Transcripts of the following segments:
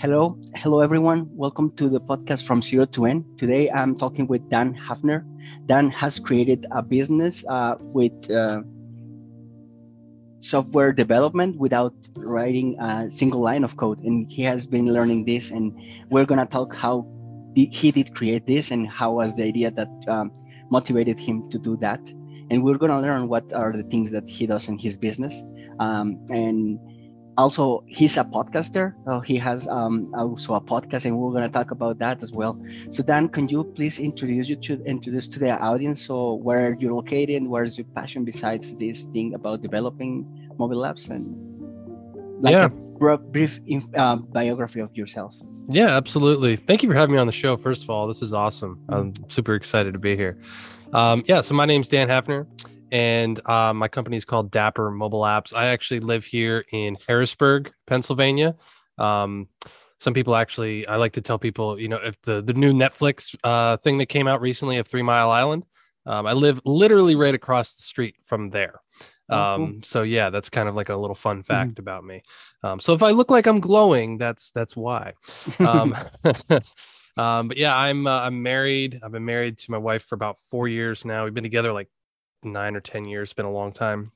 Hello, hello everyone. Welcome to the podcast from zero to N. Today I'm talking with Dan Hafner. Dan has created a business uh, with uh, software development without writing a single line of code, and he has been learning this. And we're gonna talk how he did create this and how was the idea that um, motivated him to do that. And we're gonna learn what are the things that he does in his business. Um, and also he's a podcaster. Uh, he has um, also a podcast and we're going to talk about that as well. So dan can you please introduce you to introduce to the audience? So where are you're located? Where's your passion besides this thing about developing mobile apps and like yeah. a brief uh, biography of yourself? Yeah absolutely. Thank you for having me on the show first of all. This is awesome. I'm super excited to be here. Um, yeah so my name's dan hafner and uh, my company is called Dapper Mobile Apps. I actually live here in Harrisburg, Pennsylvania. Um, some people actually, I like to tell people, you know, if the the new Netflix uh, thing that came out recently of Three Mile Island, um, I live literally right across the street from there. Oh, um, so yeah, that's kind of like a little fun mm-hmm. fact mm-hmm. about me. Um, so if I look like I'm glowing, that's that's why. Um, um, but yeah, I'm uh, I'm married. I've been married to my wife for about four years now. We've been together like nine or 10 years. It's been a long time.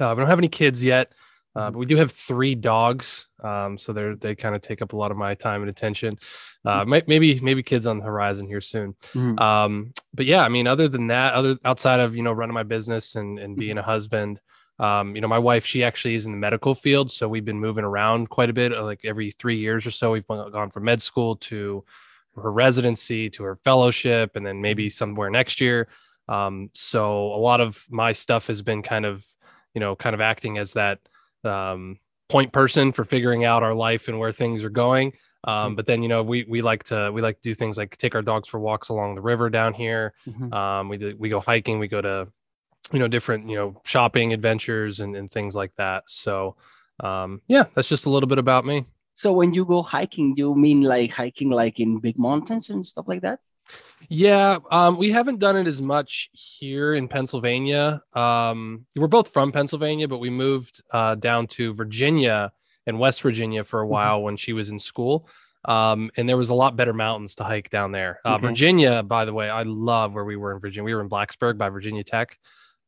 Uh, we don't have any kids yet, uh, but we do have three dogs. Um, so they're, they kind of take up a lot of my time and attention. Uh, mm. maybe, maybe kids on the horizon here soon. Mm-hmm. Um, but yeah, I mean, other than that, other outside of, you know, running my business and, and being mm-hmm. a husband, um, you know, my wife, she actually is in the medical field. So we've been moving around quite a bit, uh, like every three years or so, we've gone from med school to her residency to her fellowship and then maybe mm-hmm. somewhere next year. Um, so a lot of my stuff has been kind of, you know, kind of acting as that um, point person for figuring out our life and where things are going. Um, mm-hmm. but then you know we we like to we like to do things like take our dogs for walks along the river down here. Mm-hmm. Um, we do, we go hiking. We go to you know different you know shopping adventures and, and things like that. So um, yeah, that's just a little bit about me. So when you go hiking, you mean like hiking like in big mountains and stuff like that? Yeah, um, we haven't done it as much here in Pennsylvania. Um, we're both from Pennsylvania, but we moved uh, down to Virginia and West Virginia for a mm-hmm. while mm-hmm. when she was in school. Um, and there was a lot better mountains to hike down there. Uh, mm-hmm. Virginia, by the way, I love where we were in Virginia. We were in Blacksburg by Virginia Tech.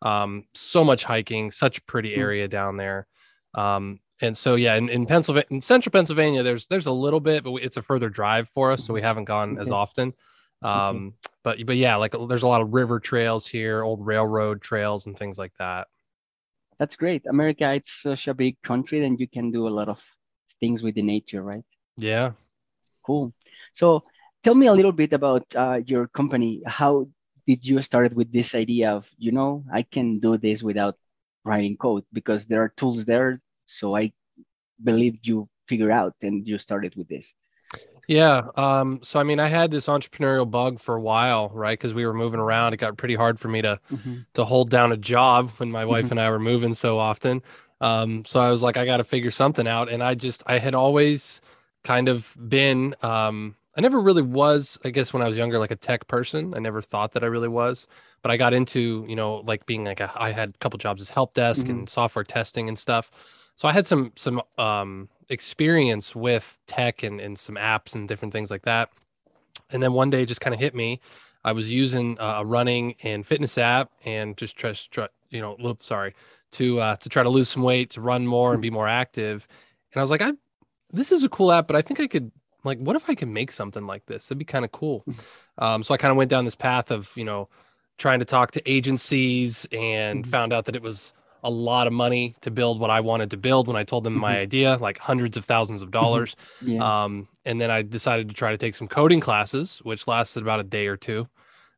Um, so much hiking, such pretty mm. area mm-hmm. down there. Um, and so yeah, in, in Pennsylvania, in central Pennsylvania, there's there's a little bit, but it's a further drive for us, so we haven't gone as often. Mm-hmm. Um, but but yeah, like there's a lot of river trails here, old railroad trails, and things like that. That's great. America, it's such a big country, and you can do a lot of things with the nature, right? Yeah. Cool. So tell me a little bit about uh, your company. How did you start with this idea of you know I can do this without writing code because there are tools there. So I believe you figure out and you started with this. Yeah. Um, so I mean, I had this entrepreneurial bug for a while, right? Because we were moving around. It got pretty hard for me to mm-hmm. to hold down a job when my wife mm-hmm. and I were moving so often. Um, so I was like, I got to figure something out. And I just I had always kind of been um, I never really was, I guess when I was younger, like a tech person. I never thought that I really was. But I got into, you know, like being like a, I had a couple jobs as help desk mm-hmm. and software testing and stuff. So I had some some um experience with tech and, and some apps and different things like that. And then one day just kind of hit me. I was using a running and fitness app and just try, try you know, sorry, to uh, to try to lose some weight, to run more and be more active. And I was like, I this is a cool app, but I think I could like, what if I could make something like this? It'd be kind of cool. Mm-hmm. Um, so I kind of went down this path of, you know, trying to talk to agencies and mm-hmm. found out that it was a lot of money to build what I wanted to build when I told them my mm-hmm. idea, like hundreds of thousands of mm-hmm. dollars. Yeah. Um, and then I decided to try to take some coding classes, which lasted about a day or two.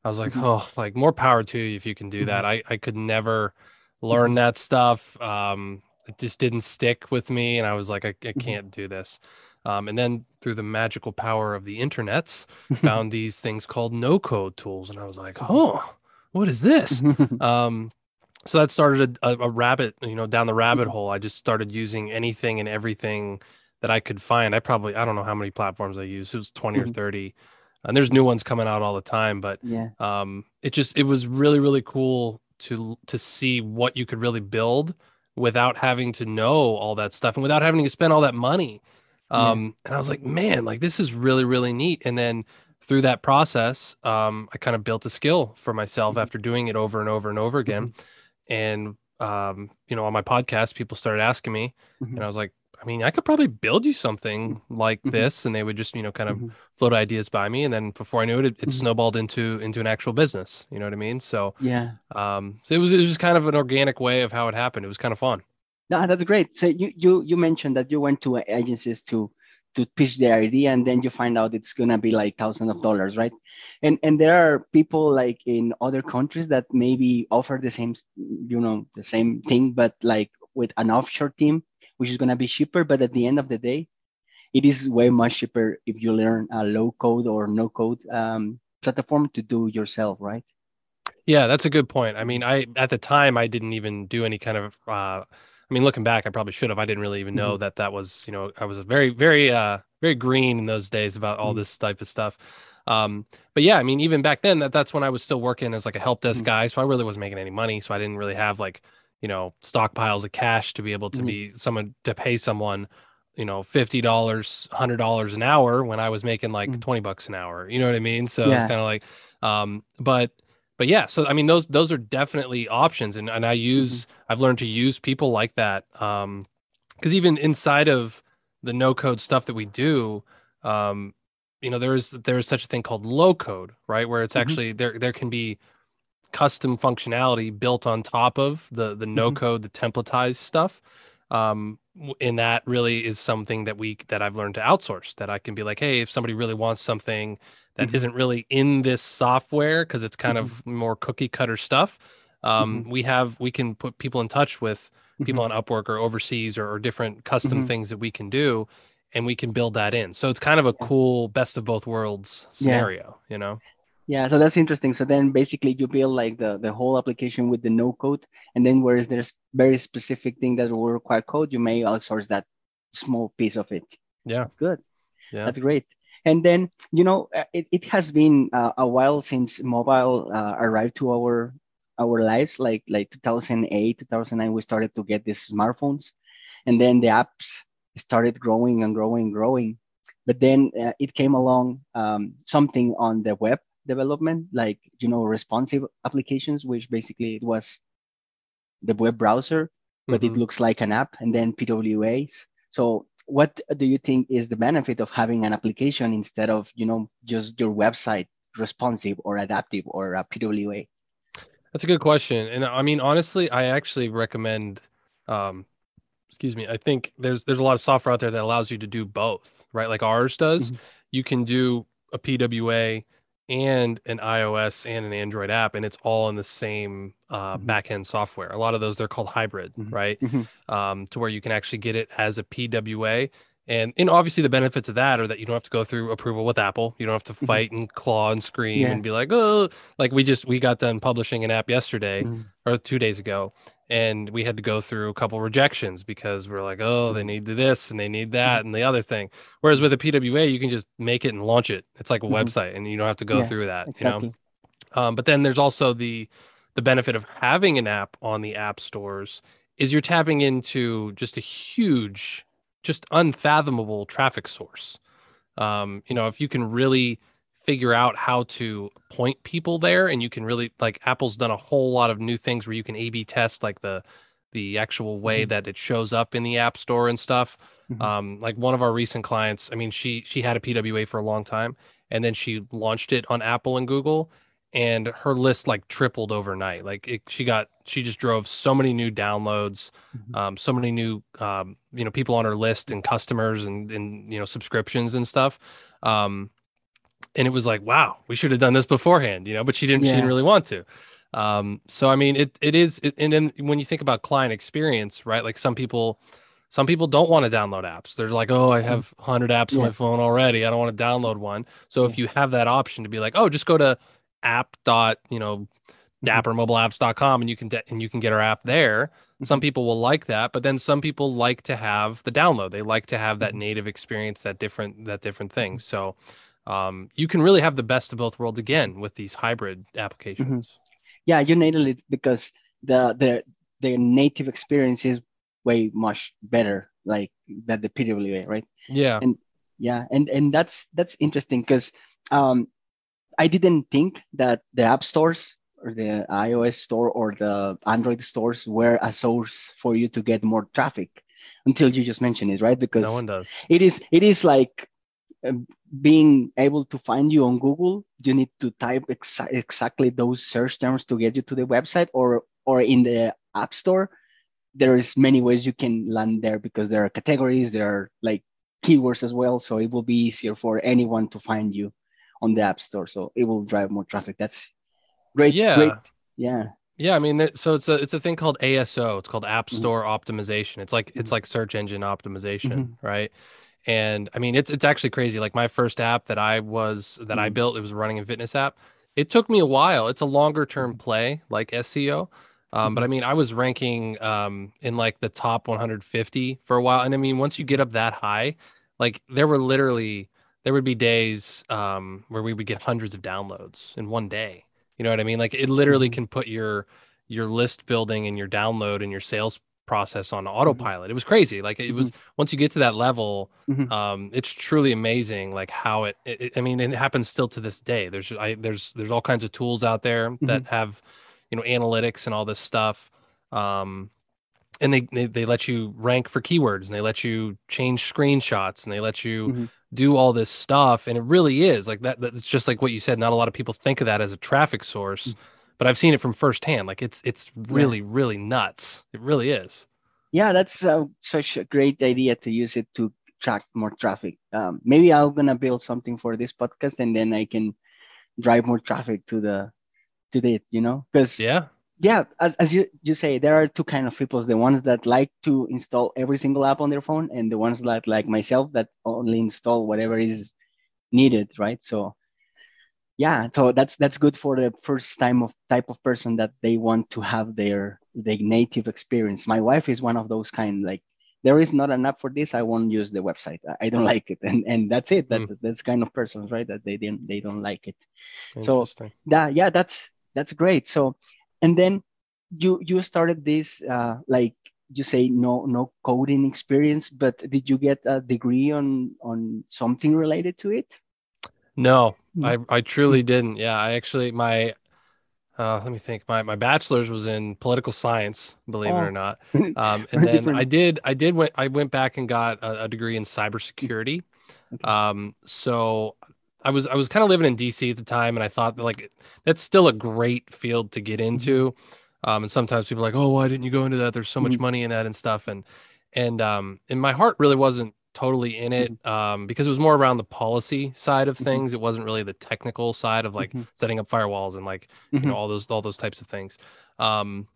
I was like, mm-hmm. oh, like more power to you if you can do that. I, I could never learn that stuff. Um, it just didn't stick with me. And I was like, I, I can't do this. Um, and then through the magical power of the internets, found these things called no code tools. And I was like, oh, what is this? um, so that started a, a, rabbit you know down the rabbit mm-hmm. hole i just started using anything and everything that i could find i probably i don't know how many platforms i used it was 20 mm-hmm. or 30 and there's new ones coming out all the time but yeah um it just it was really really cool to to see what you could really build without having to know all that stuff and without having to spend all that money Um, yeah. and I was like, man, like this is really, really neat. And then through that process, um, I kind of built a skill for myself mm-hmm. after doing it over and over and over again. Mm-hmm. And um, you know, on my podcast, people started asking me, mm-hmm. and I was like, I mean, I could probably build you something like mm-hmm. this, and they would just, you know, kind of mm-hmm. float ideas by me, and then before I knew it, it, it mm-hmm. snowballed into into an actual business. You know what I mean? So yeah, um, so it was it was just kind of an organic way of how it happened. It was kind of fun. No, that's great. So you you you mentioned that you went to agencies to to pitch the idea, and then you find out it's gonna be like thousands of dollars, right? And and there are people like in other countries that maybe offer the same, you know, the same thing, but like with an offshore team which is going to be cheaper. But at the end of the day, it is way much cheaper if you learn a low code or no code um, platform to do yourself, right? Yeah, that's a good point. I mean, I at the time I didn't even do any kind of. Uh, I mean, looking back, I probably should have. I didn't really even know mm-hmm. that that was, you know, I was a very, very, uh, very green in those days about all mm-hmm. this type of stuff. Um, but yeah, I mean, even back then, that that's when I was still working as like a help desk mm-hmm. guy, so I really wasn't making any money, so I didn't really have like you know stockpiles of cash to be able to mm-hmm. be someone to pay someone you know fifty dollars hundred dollars an hour when i was making like mm-hmm. 20 bucks an hour you know what i mean so yeah. it's kind of like um but but yeah so i mean those those are definitely options and, and i use mm-hmm. i've learned to use people like that um because even inside of the no code stuff that we do um you know there's there's such a thing called low code right where it's mm-hmm. actually there there can be custom functionality built on top of the the no mm-hmm. code the templatized stuff um and that really is something that we that I've learned to outsource that I can be like hey if somebody really wants something that mm-hmm. not really in this software because it's kind mm-hmm. of more cookie cutter stuff um mm-hmm. we have we can put people in touch with people mm-hmm. on Upwork or overseas or, or different custom mm-hmm. things that we can do and we can build that in so it's kind of a cool best of both worlds scenario yeah. you know yeah, so that's interesting. So then basically you build like the, the whole application with the no code. And then whereas there's very specific thing that will require code, you may outsource that small piece of it. Yeah. That's good. Yeah. That's great. And then, you know, uh, it, it has been uh, a while since mobile uh, arrived to our our lives, like like 2008, 2009, we started to get these smartphones. And then the apps started growing and growing and growing. But then uh, it came along um, something on the web development, like you know responsive applications, which basically it was the web browser, but mm-hmm. it looks like an app, and then PWAs. So what do you think is the benefit of having an application instead of you know just your website responsive or adaptive or a PWA? That's a good question, and I mean honestly, I actually recommend. Um, excuse me. I think there's there's a lot of software out there that allows you to do both, right? Like ours does. Mm-hmm. You can do a PWA and an iOS and an Android app, and it's all in the same uh, mm-hmm. backend software. A lot of those they're called hybrid, mm-hmm. right? Mm-hmm. Um, to where you can actually get it as a PWA. And, and obviously the benefits of that are that you don't have to go through approval with Apple. You don't have to mm-hmm. fight and claw and scream yeah. and be like, oh, like we just we got done publishing an app yesterday mm-hmm. or two days ago, and we had to go through a couple rejections because we're like, oh, they need this and they need that mm-hmm. and the other thing. Whereas with a PWA, you can just make it and launch it. It's like a mm-hmm. website, and you don't have to go yeah, through that. Exactly. You know, um, but then there's also the the benefit of having an app on the app stores is you're tapping into just a huge, just unfathomable traffic source. Um, you know, if you can really figure out how to point people there and you can really like apple's done a whole lot of new things where you can a b test like the the actual way mm-hmm. that it shows up in the app store and stuff mm-hmm. um like one of our recent clients i mean she she had a pwa for a long time and then she launched it on apple and google and her list like tripled overnight like it, she got she just drove so many new downloads mm-hmm. um, so many new um, you know people on her list and customers and and you know subscriptions and stuff um, and it was like, wow, we should have done this beforehand, you know, but she didn't, yeah. she didn't really want to. Um, so I mean, it it is, it, and then when you think about client experience, right? Like some people, some people don't want to download apps. They're like, oh, I have 100 apps yeah. on my phone already. I don't want to download one. So if you have that option to be like, oh, just go to app dot, you know, mm-hmm. dappermobileapps.com and you can de- and you can get our app there. Some mm-hmm. people will like that, but then some people like to have the download. They like to have that mm-hmm. native experience, that different that different thing. So um, you can really have the best of both worlds again with these hybrid applications. Mm-hmm. Yeah, you nailed it because the the the native experience is way much better like that the PWA, right? Yeah. And yeah, and and that's that's interesting because um, I didn't think that the app stores or the iOS store or the Android stores were a source for you to get more traffic until you just mentioned it, right? Because no one does. It is it is like uh, being able to find you on Google. You need to type exa- exactly those search terms to get you to the website, or or in the App Store. There is many ways you can land there because there are categories, there are like keywords as well. So it will be easier for anyone to find you on the App Store. So it will drive more traffic. That's great. Yeah. Great. Yeah. Yeah, I mean, so it's a it's a thing called ASO. It's called App Mhm. Store Optimization. It's like it's Mhm. like search engine optimization, Mhm. right? And I mean, it's it's actually crazy. Like my first app that I was that I Mhm. built, it was running a fitness app. It took me a while. It's a longer term Mhm. play, like SEO. Um, but I mean, I was ranking um, in like the top 150 for a while, and I mean, once you get up that high, like there were literally there would be days um, where we would get hundreds of downloads in one day. You know what I mean? Like it literally can put your your list building and your download and your sales process on autopilot. It was crazy. Like it was once you get to that level, Mhm. um, it's truly amazing. Like how it, it, I mean, it happens still to this day. There's I there's there's all kinds of tools out there that have, you know, analytics and all this stuff. Um, and they, they they let you rank for keywords and they let you change screenshots and they let you Mhm. do all this stuff and it really is like that that's just like what you said not a lot of people think of that as a traffic source but i've seen it from firsthand like it's it's really really nuts. It really is. Yeah, that's uh, such a great idea to use it to track more traffic. Um, maybe I'm gonna build something for this podcast, and then I can drive more traffic to the to the you know? Because yeah. yeah as, as you you say there are two kind of people the ones that like to install every single app on their phone and the ones that like myself that only install whatever is needed right? So yeah so that's that's good for the first time of type of person that they want to have their the native experience. My wife is one of those kind like there is not an app for this i won't use the website. I, don't like it. And and that's it. That, that's kind of persons right that they didn't they don't like it. So that yeah that's that's great. So and then you you started this uh like you say no no coding experience but did you get a degree on on something related to it no Mm. i i truly didn't yeah i actually my uh let me think my my bachelor's was in political science believe it Oh. or not um and then different. i did i did went i went back and got a, a degree in cybersecurity Okay. um so i was i was kind of living in dc at the time and i thought that like that's still a great field to get into um and sometimes people are like oh why didn't you go into that there's so much Mhm. money in that and stuff and and um and my heart really wasn't totally in it um because it was more around the policy side of Mhm. things. It wasn't really the technical side of like Mhm. setting up firewalls and like you Mhm. know all those all those types of things. Um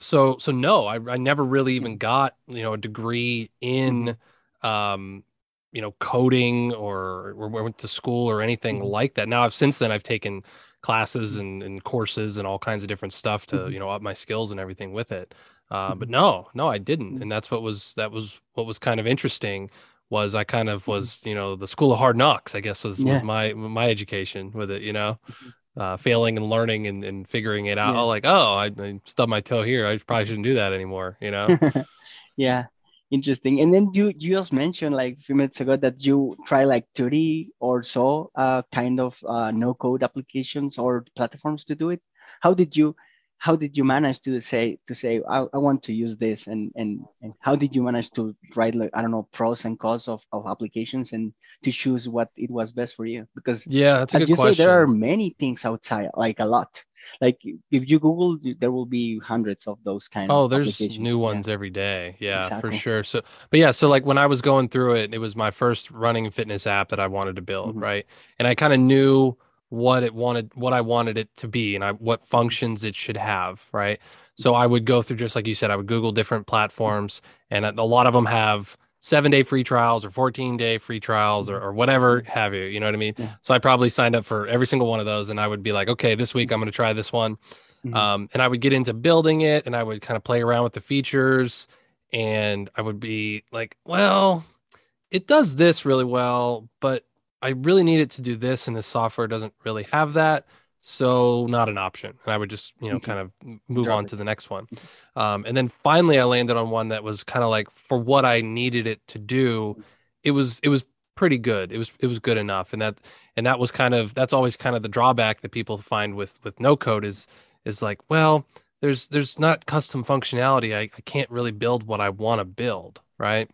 so so no i, I never really even got you know a degree in um you know coding or, or went to school or anything like that. Now i've since then i've taken classes and, and courses and all kinds of different stuff to you know up my skills and everything with it. Uh, but no no i didn't. And that's what was that was what was kind of interesting was i kind of Mhm. was you know the school of hard knocks i guess was Yeah. was my my education with it you know Mhm. uh, failing and learning and, and figuring it out Yeah. oh like oh I, I stubbed my toe here i probably shouldn't do that anymore you know yeah interesting and then you you just mentioned like a few minutes ago that you try like 30 or so uh kind of uh no code applications or platforms to do it how did you how did you manage to say to say I, I want to use this and and and how did you manage to write like i don't know pros and cons of, of applications and to choose what it was best for you because yeah that's a as good you question say there are many things outside like a lot like if you google there will be hundreds of those kind Oh, of there's applications. new Yeah. ones every day. Yeah, for sure. So, but yeah, so like when I was going through it, it was my first running fitness app that I wanted to build, Mhm. right? And I kind of knew what it wanted, what I wanted it to be, and I what functions it should have, right? So I would go through just like you said, I would Google different platforms, and a lot of them have seven day free trials or 14 day free trials or, or whatever have you, you know what I mean? Yeah. So I probably signed up for every single one of those, and I would be like, okay, this week I'm going to try this one. Mhm. Um, and I would get into building it and I would kind of play around with the features and I would be like, well, it does this really well, but I really need it to do this and this software doesn't really have that. so not an option. And I would just, you know, Okay. kind of move Drop on it. to the next one. Mm-hmm. Um, and then finally I landed on one that was kind of like for what I needed it to do, mm-hmm. it was it was pretty good. It was it was good enough. And that and that was kind of that's always kind of the drawback that people find with with no code is is like, well, there's there's not custom functionality. I, I can't really build what I want to build, right?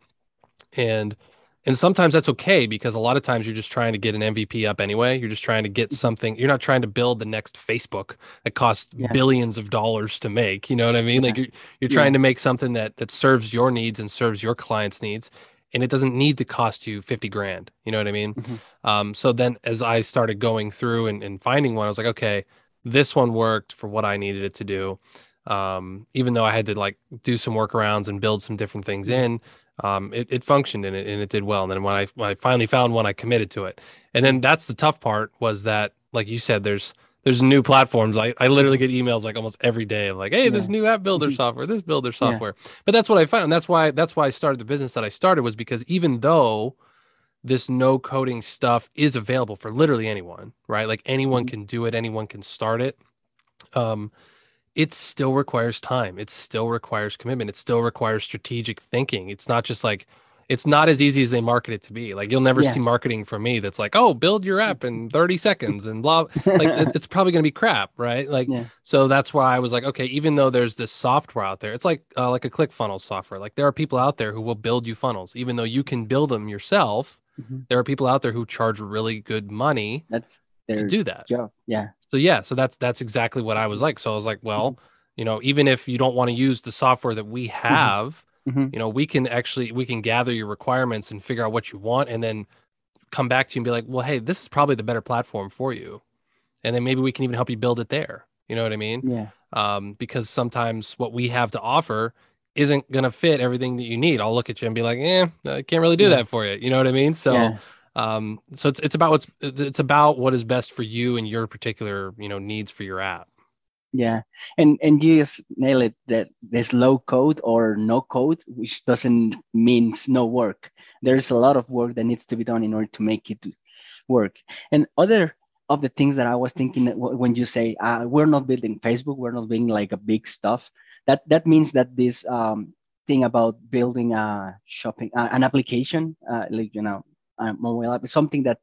And and sometimes that's okay because a lot of times you're just trying to get an MVP up anyway. You're just trying to get Mhm. something. You're not trying to build the next Facebook that costs Yeah. billions of dollars to make. You know what I mean? Like you're you're Yeah. trying to make something that that serves your needs and serves your clients' needs, and it doesn't need to cost you 50 grand. You know what I mean? Mhm. Um, so then as I started going through and, and finding one, I was like, okay, this one worked for what I needed it to do. Um, even though I had to like do some workarounds and build some different things Mhm. in, um, it, it functioned and it, and it did well. And then when I, when I finally found one, I committed to it. And then that's the tough part was that, like you said, there's, there's new platforms. I, I literally get emails like almost every day of like, hey, this new app builder Mhm. software, this builder Yeah. software. But that's what I found. That's why that's why I started the business that I started was because even though this no coding stuff is available for literally anyone, right? Like anyone Mhm. can do it, anyone can start it. Um, it still requires time. It still requires commitment. It still requires strategic thinking. It's not just like it's not as easy as they market it to be. Like you'll never Yeah. see marketing from me that's like, "Oh, build your app in 30 seconds and blah." Like it- it's probably going to be crap, right? Like Yeah. so that's why I was like, okay, even though there's this software out there, it's like uh, like a ClickFunnels software. Like there are people out there who will build you funnels, even though you can build them yourself. Mhm. There are people out there who charge really good money That's to do that. job. Yeah. So yeah, so that's that's exactly what I was like. So I was like, well, you know, even if you don't want to use the software that we have, Mhm. you know, we can actually we can gather your requirements and figure out what you want and then come back to you and be like, well, hey, this is probably the better platform for you. And then maybe we can even help you build it there. You know what I mean? Yeah. Um, because sometimes what we have to offer isn't gonna fit everything that you need. I'll look at you and be like, eh, I can't really do Yeah. that for you. You know what I mean? So yeah. Um so it's it's about what's it's about what is best for you and your particular you know needs for your app Yeah, and and you just nail it that there's low code or no code, which doesn't means no work. There's a lot of work that needs to be done in order to make it work. And other of the things that I was thinking when you say uh, we're not building Facebook, we're not building like a big stuff. That that means that this um, thing about building a shopping uh, an application, uh, like you know, a mobile app, is something that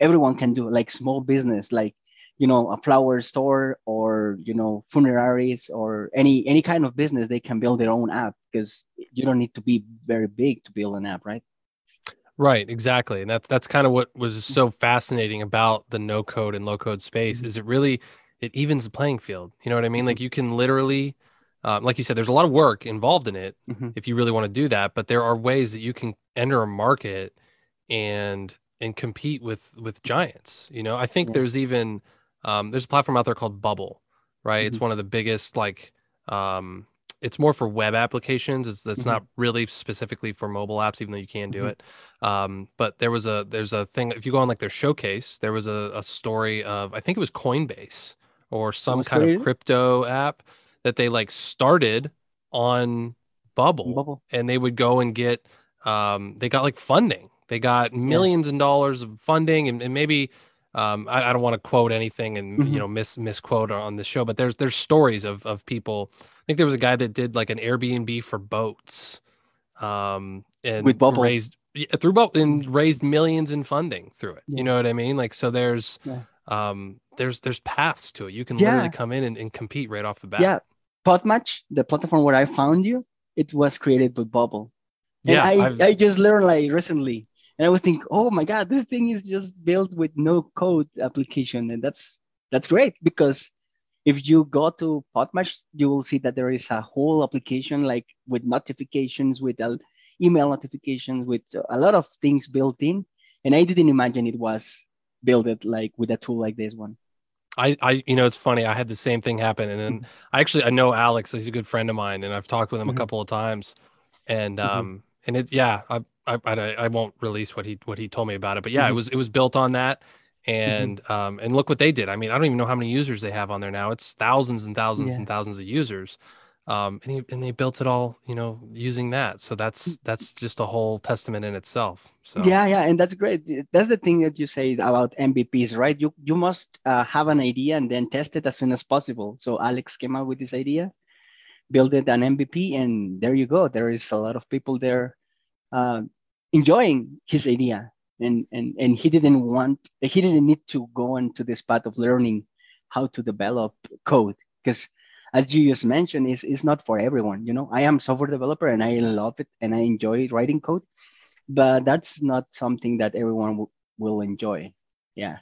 everyone can do, like small business, like you know a flower store or you know funeraries or any any kind of business they can build their own app because you don't need to be very big to build an app right right exactly and that's that's kind of what was so fascinating about the no code and low code space Mhm. is it really it evens the playing field you know what i mean Mhm. like you can literally um, like you said there's a lot of work involved in it Mhm. if you really want to do that but there are ways that you can enter a market and and compete with with giants you know i think Yeah. there's even um, there's a platform out there called bubble right it's Mhm. one of the biggest like um, it's more for web applications it's that's Mhm. not really specifically for mobile apps even though you can do Mhm. it um, but there was a there's a thing if you go on like their showcase there was a, a story of i think it was coinbase or some kind of crypto app that they like started on bubble Bubble. and they would go and get um they got like funding they got millions and dollars of funding and, and maybe um I, I don't want to quote anything and Mhm. you know miss misquote on the show but there's there's stories of of people i think there was a guy that did like an airbnb for boats um and With Bubble. raised through boat and raised millions in funding through it Yeah. you know what i mean like so there's Yeah. um there's there's paths to it you can Yeah. literally come in and, and compete right off the bat yeah podmatch the platform where i found you it was created by bubble and yeah I, I've- I just learned like recently and i was thinking oh my god this thing is just built with no code application and that's that's great because if you go to podmatch you will see that there is a whole application like with notifications with uh, email notifications with a lot of things built in and i didn't imagine it was built it like with a tool like this one I, I, you know, it's funny. I had the same thing happen, and then I actually I know Alex. He's a good friend of mine, and I've talked with him Mhm. a couple of times, and Mhm. um, and it's yeah, I, I, I, I won't release what he what he told me about it, but yeah, it Mhm. was it was built on that, and um, and look what they did. I mean, I don't even know how many users they have on there now. It's thousands and thousands Yeah. and thousands of users. um, and, he, and they built it all, you know, using that. So that's mm. that's just a whole testament in itself. So yeah, yeah, and that's great. That's the thing that you say about MVPs, right? You you must uh, have an idea and then test it as soon as possible. So Alex came up with this idea, Built it an MVP, and there you go. There is a lot of people there uh, enjoying his idea, and and and he didn't want, he didn't need to go into this path of learning how to develop code because as you just mentioned, is is not for everyone. You know, I am software developer and I love it and I enjoy writing code, but that's not something that everyone w- will enjoy. Yeah.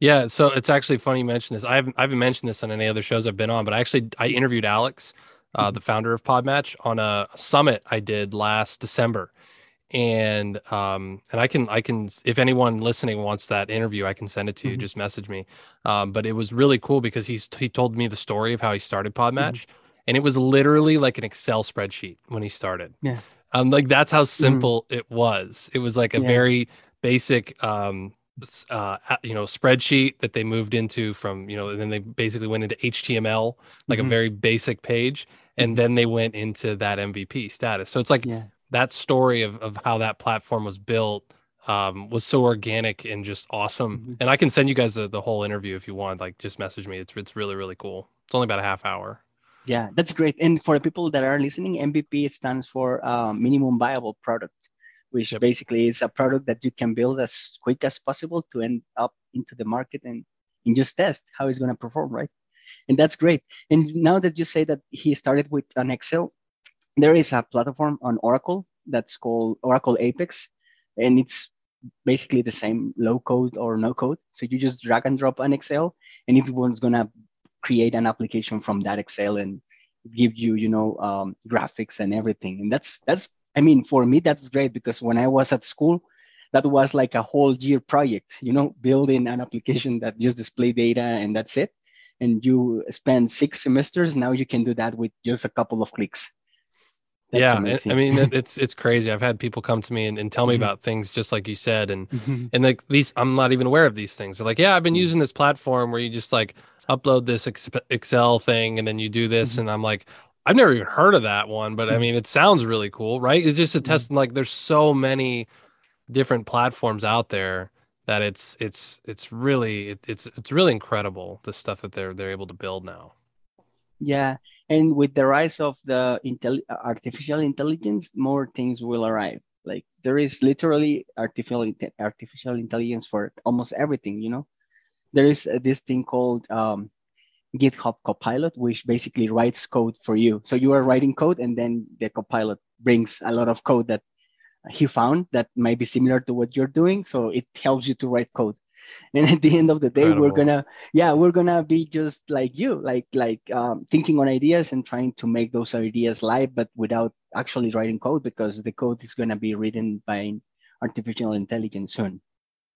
Yeah, so it's actually funny you mention this. I haven't I haven't mentioned this on any other shows I've been on, but I actually I interviewed Alex, uh, mm-hmm. the founder of Podmatch, on a summit I did last December, and um and i can i can if anyone listening wants that interview i can send it to you mm-hmm. just message me um but it was really cool because he's he told me the story of how he started podmatch mm-hmm. and it was literally like an excel spreadsheet when he started yeah um like that's how mm-hmm. simple mm-hmm. it was it was like a yeah. very basic um uh you know spreadsheet that they moved into from you know and then they basically went into html like mm-hmm. a very basic page and mm-hmm. then they went into that mvp status so it's like yeah that story of, of how that platform was built um, was so organic and just awesome. Mm-hmm. And I can send you guys the, the whole interview if you want. Like, just message me. It's it's really really cool. It's only about a half hour. Yeah, that's great. And for the people that are listening, MVP stands for uh, minimum viable product, which yep. basically is a product that you can build as quick as possible to end up into the market and, and just test how it's going to perform, right? And that's great. And now that you say that he started with an Excel, there is a platform on Oracle that's called Oracle Apex, and it's basically the same low code or no code. So you just drag and drop an Excel, and it was gonna create an application from that Excel and give you, you know, um, graphics and everything. And that's that's I mean, for me that's great because when I was at school, that was like a whole year project, you know, building an application that just display data and that's it. And you spend six semesters. Now you can do that with just a couple of clicks. That's yeah, amazing. I mean it's it's crazy. I've had people come to me and, and tell me mm-hmm. about things just like you said, and mm-hmm. and like these, I'm not even aware of these things. They're like, yeah, I've been mm-hmm. using this platform where you just like upload this Excel thing and then you do this, mm-hmm. and I'm like, I've never even heard of that one, but I mm-hmm. mean, it sounds really cool, right? It's just a mm-hmm. test. Like, there's so many different platforms out there that it's it's it's really it, it's it's really incredible the stuff that they're they're able to build now. Yeah, and with the rise of the intel- artificial intelligence, more things will arrive. Like there is literally artificial artificial intelligence for almost everything. You know, there is this thing called um, GitHub Copilot, which basically writes code for you. So you are writing code, and then the Copilot brings a lot of code that he found that might be similar to what you're doing. So it helps you to write code and at the end of the day Incredible. we're gonna yeah we're gonna be just like you like like um, thinking on ideas and trying to make those ideas live but without actually writing code because the code is gonna be written by artificial intelligence soon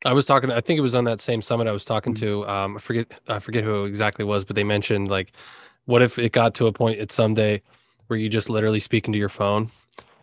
I was talking. I think it was on that same summit I was talking mm-hmm. to. Um, I forget. I forget who exactly was, but they mentioned like, what if it got to a point at someday where you just literally speaking to your phone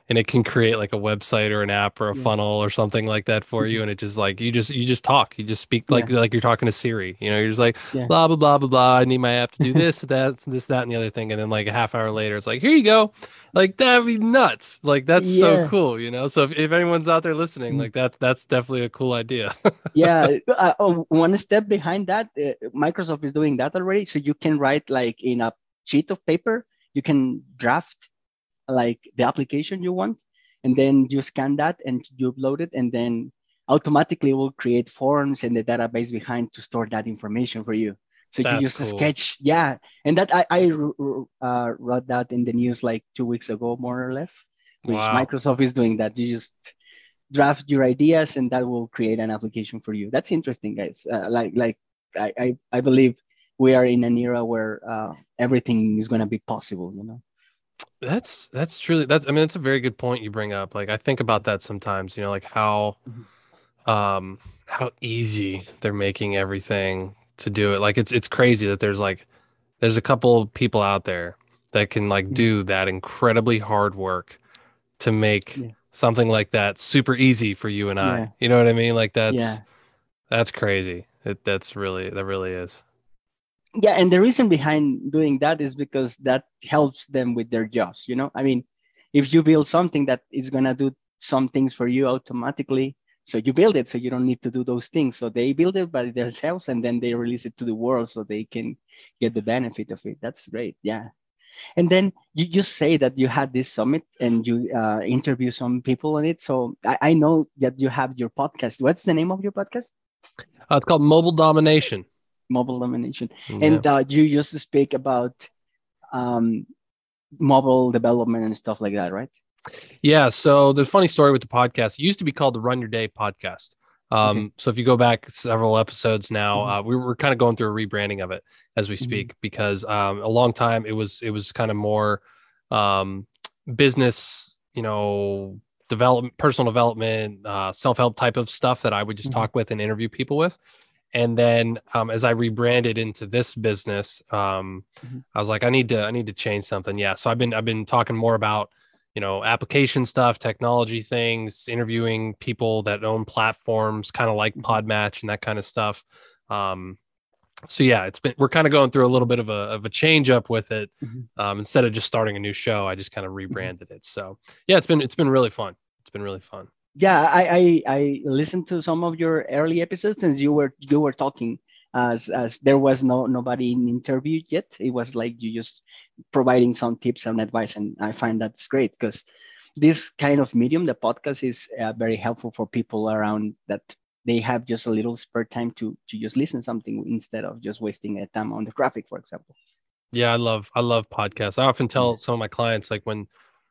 and it can create like a website or an app or a yeah. funnel or something like that for you mm-hmm. and it just like you just you just talk you just speak like yeah. like you're talking to siri you know you're just like yeah. blah blah blah blah blah i need my app to do this that this that and the other thing and then like a half hour later it's like here you go like that'd be nuts like that's so cool you know so if, if anyone's out there listening mm. like that's that's definitely a cool idea yeah uh, oh, one step behind that uh, microsoft is doing that already so you can write like in a sheet of paper you can draft like the application you want, and then you scan that and you upload it, and then automatically will create forms and the database behind to store that information for you. So That's you use cool. a sketch, yeah. And that I, I uh, wrote that in the news like two weeks ago, more or less. Which wow. Microsoft is doing that. You just draft your ideas, and that will create an application for you. That's interesting, guys. Uh, like like I, I I believe we are in an era where uh, everything is going to be possible. You know. That's that's truly that's I mean that's a very good point you bring up. Like I think about that sometimes, you know, like how mm-hmm. um how easy they're making everything to do it. Like it's it's crazy that there's like there's a couple people out there that can like mm-hmm. do that incredibly hard work to make yeah. something like that super easy for you and I. Yeah. You know what I mean? Like that's yeah. that's crazy. It, that's really that really is yeah and the reason behind doing that is because that helps them with their jobs you know? I mean if you build something that is going to do some things for you automatically so you build it so you don't need to do those things. So they build it by themselves and then they release it to the world so they can get the benefit of it. That's great yeah. And then you just say that you had this summit and you uh, interview some people on it. So I, I know that you have your podcast. What's the name of your podcast? Uh, it's called mobile domination mobile domination yeah. and uh, you used to speak about um, mobile development and stuff like that right yeah so the funny story with the podcast it used to be called the run your day podcast um, okay. so if you go back several episodes now mm-hmm. uh, we were kind of going through a rebranding of it as we mm-hmm. speak mm-hmm. because um, a long time it was it was kind of more um, business you know development personal development uh, self-help type of stuff that i would just mm-hmm. talk with and interview people with and then um, as I rebranded into this business, um, mm-hmm. I was like, I need to, I need to change something. Yeah. So I've been, I've been talking more about, you know, application stuff, technology things, interviewing people that own platforms, kind of like mm-hmm. Podmatch and that kind of stuff. Um, so yeah, it's been, we're kind of going through a little bit of a, of a change up with it. Mm-hmm. Um, instead of just starting a new show, I just kind of mm-hmm. rebranded it. So yeah, it's been, it's been really fun. It's been really fun yeah I, I i listened to some of your early episodes and you were you were talking as as there was no nobody in interview yet. It was like you just providing some tips and advice and i find that's great because this kind of medium the podcast is uh, very helpful for people around that they have just a little spare time to to just listen something instead of just wasting a time on the traffic for example. Yeah i love i love podcasts. I often tell some of my clients like when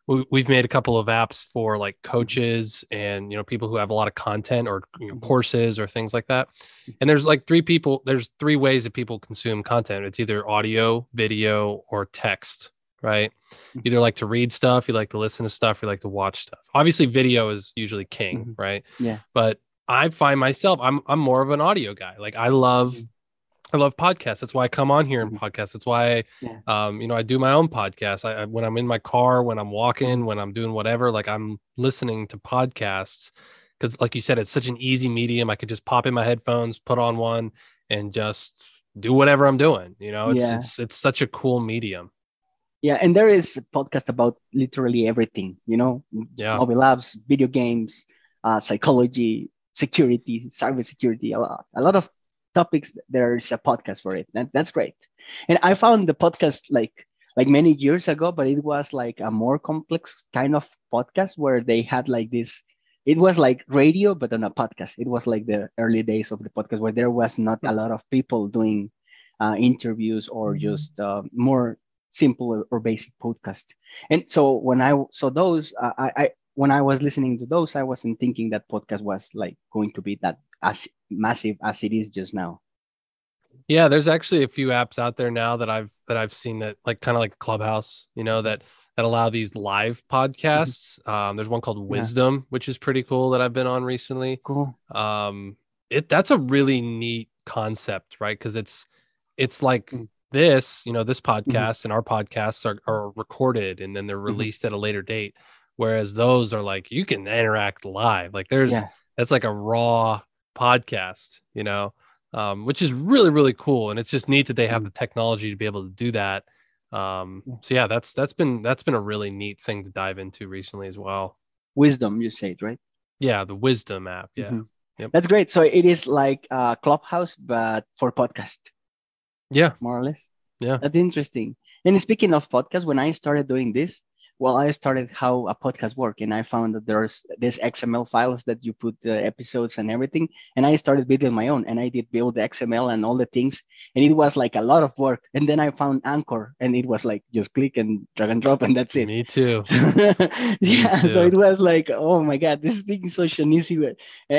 we've made a couple of apps for like mm-hmm. coaches and you know people who have a lot of content or you know, mm-hmm. courses or things like that mm-hmm. and there's like three people there's three ways that people consume content it's either audio video or text right you either like to read stuff you like to listen to stuff you like to watch stuff obviously video is usually king mm-hmm. right yeah but i find myself i'm i'm more of an audio guy like i love I love podcasts. That's why I come on here and mm-hmm. podcast. That's why, I, yeah. um, you know, I do my own podcast. I, I, when I'm in my car, when I'm walking, mm-hmm. when I'm doing whatever, like I'm listening to podcasts because, like you said, it's such an easy medium. I could just pop in my headphones, put on one, and just do whatever I'm doing. You know, it's yeah. it's it's such a cool medium. Yeah, and there is a podcast about literally everything. You know, yeah, mobile apps, video games, uh, psychology, security, cyber security, a lot, a lot of topics there's a podcast for it. That, that's great. And i found the podcast like like many years ago but it was like a more complex kind of podcast where they had like this it was like radio but on a podcast. It was like the early days of the podcast where there was not a lot of people doing uh, interviews or mm-hmm. just uh, more simple or basic podcast. And so when i so those uh, I, I when i was listening to those i wasn't thinking that podcast was like going to be that as massive as it is just now. Yeah, there's actually a few apps out there now that I've that I've seen that like kind of like Clubhouse, you know, that that allow these live podcasts. Mm-hmm. Um, there's one called Wisdom, yeah. which is pretty cool that I've been on recently. Cool. Um, it that's a really neat concept, right? Because it's it's like mm-hmm. this, you know, this mm-hmm. podcast mm-hmm. and our podcasts are, are recorded and then they're mm-hmm. released at a later date. Whereas those are like you can interact live. Like there's yeah. that's like a raw podcast, you know, um, which is really, really cool. And it's just neat that they have the technology to be able to do that. Um, so yeah, that's, that's been, that's been a really neat thing to dive into recently as well. Wisdom, you said, right? Yeah. The wisdom app. Yeah. Mm-hmm. Yep. That's great. So it is like a clubhouse, but for podcast. Yeah. More or less. Yeah. That's interesting. And speaking of podcast, when I started doing this, well, I started how a podcast work, and I found that there's this XML files that you put the episodes and everything, and I started building my own, and I did build the XML and all the things, and it was like a lot of work. And then I found Anchor, and it was like just click and drag and drop, and that's it. Me too. yeah, Me too. so it was like, oh my god, this thing is such an easy way.